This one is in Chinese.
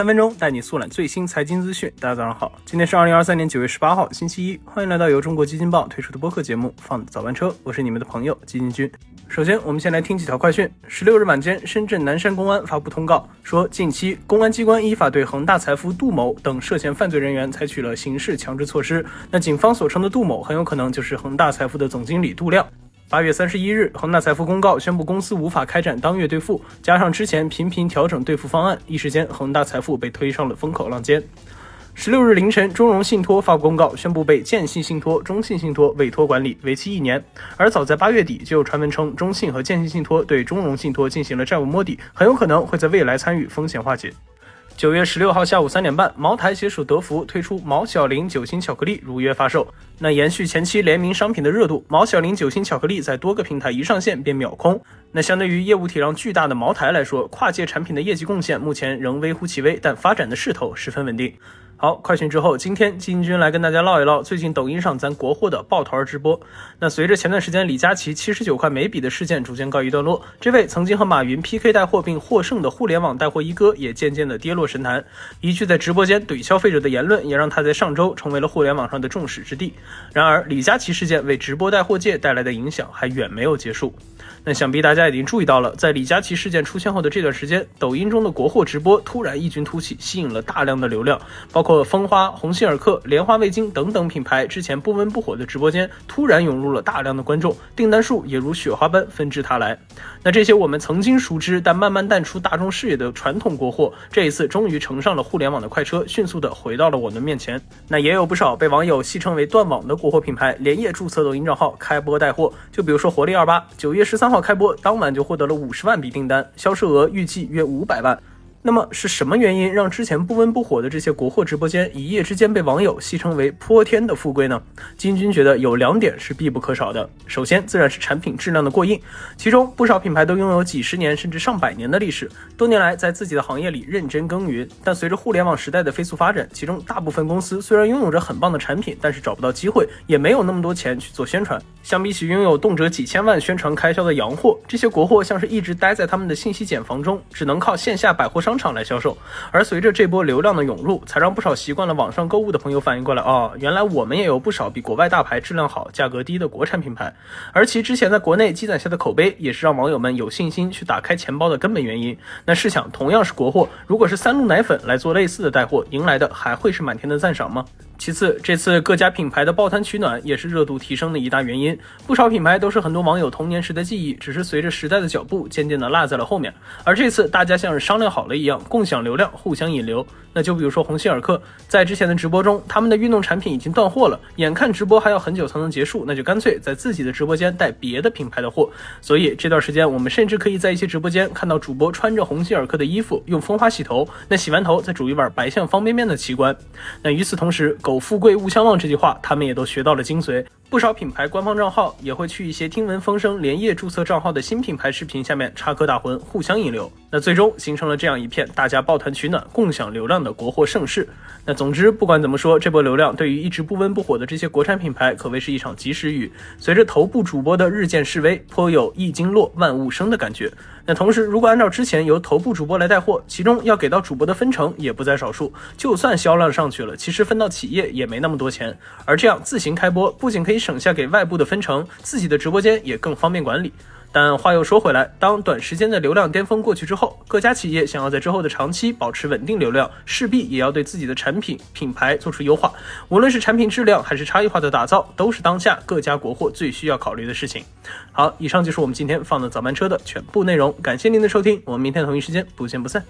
三分钟带你速览最新财经资讯。大家早上好，今天是二零二三年九月十八号，星期一。欢迎来到由中国基金报推出的播客节目《放早班车》，我是你们的朋友基金君。首先，我们先来听几条快讯。十六日晚间，深圳南山公安发布通告，说近期公安机关依法对恒大财富杜某等涉嫌犯罪人员采取了刑事强制措施。那警方所称的杜某，很有可能就是恒大财富的总经理杜亮。八月三十一日，恒大财富公告宣布公司无法开展当月兑付，加上之前频频调整兑付方案，一时间恒大财富被推上了风口浪尖。十六日凌晨，中融信托发布公告，宣布被建信信托、中信信托委托管理，为期一年。而早在八月底，就有传闻称中信和建信信托对中融信托进行了债务摸底，很有可能会在未来参与风险化解。九月十六号下午三点半，茅台携手德芙推出毛小林酒心巧克力如约发售。那延续前期联名商品的热度，毛小林酒心巧克力在多个平台一上线便秒空。那相对于业务体量巨大的茅台来说，跨界产品的业绩贡献目前仍微乎其微，但发展的势头十分稳定。好，快讯之后，今天金军来跟大家唠一唠最近抖音上咱国货的抱团直播。那随着前段时间李佳琦七十九块每笔的事件逐渐告一段落，这位曾经和马云 PK 带货并获胜的互联网带货一哥也渐渐的跌落神坛。一句在直播间怼消费者的言论，也让他在上周成为了互联网上的众矢之的。然而，李佳琦事件为直播带货界带来的影响还远没有结束。那想必大家已经注意到了，在李佳琦事件出现后的这段时间，抖音中的国货直播突然异军突起，吸引了大量的流量，包括蜂花、鸿星尔克、莲花味精等等品牌之前不温不火的直播间，突然涌入了大量的观众，订单数也如雪花般纷至沓来。那这些我们曾经熟知但慢慢淡出大众视野的传统国货，这一次终于乘上了互联网的快车，迅速的回到了我们面前。那也有不少被网友戏称为“断网”的国货品牌，连夜注册抖音账号开播带货。就比如说活力二八，九月十三。号开播当晚就获得了五十万笔订单，销售额预计约五百万。那么是什么原因让之前不温不火的这些国货直播间一夜之间被网友戏称为泼天的富贵呢？金军觉得有两点是必不可少的。首先，自然是产品质量的过硬，其中不少品牌都拥有几十年甚至上百年的历史，多年来在自己的行业里认真耕耘。但随着互联网时代的飞速发展，其中大部分公司虽然拥有着很棒的产品，但是找不到机会，也没有那么多钱去做宣传。相比起拥有动辄几千万宣传开销的洋货，这些国货像是一直待在他们的信息茧房中，只能靠线下百货商。商场来销售，而随着这波流量的涌入，才让不少习惯了网上购物的朋友反应过来，哦，原来我们也有不少比国外大牌质量好、价格低的国产品牌，而其之前在国内积攒下的口碑，也是让网友们有信心去打开钱包的根本原因。那试想，同样是国货，如果是三鹿奶粉来做类似的带货，迎来的还会是满天的赞赏吗？其次，这次各家品牌的抱团取暖也是热度提升的一大原因。不少品牌都是很多网友童年时的记忆，只是随着时代的脚步，渐渐的落在了后面。而这次大家像是商量好了一样，共享流量，互相引流。那就比如说鸿星尔克，在之前的直播中，他们的运动产品已经断货了，眼看直播还要很久才能结束，那就干脆在自己的直播间带别的品牌的货。所以这段时间，我们甚至可以在一些直播间看到主播穿着鸿星尔克的衣服，用蜂花洗头，那洗完头再煮一碗白象方便面的奇观。那与此同时，苟富贵勿相忘这句话，他们也都学到了精髓。不少品牌官方账号也会去一些听闻风声连夜注册账号的新品牌视频下面插科打诨，互相引流。那最终形成了这样一片大家抱团取暖、共享流量的国货盛世。那总之，不管怎么说，这波流量对于一直不温不火的这些国产品牌，可谓是一场及时雨。随着头部主播的日渐式微，颇有一经落万物生的感觉。那同时，如果按照之前由头部主播来带货，其中要给到主播的分成也不在少数。就算销量上去了，其实分到企业也没那么多钱。而这样自行开播，不仅可以省下给外部的分成，自己的直播间也更方便管理。但话又说回来，当短时间的流量巅峰过去之后，各家企业想要在之后的长期保持稳定流量，势必也要对自己的产品品牌做出优化。无论是产品质量还是差异化的打造，都是当下各家国货最需要考虑的事情。好，以上就是我们今天放的早班车的全部内容，感谢您的收听，我们明天同一时间不见不散。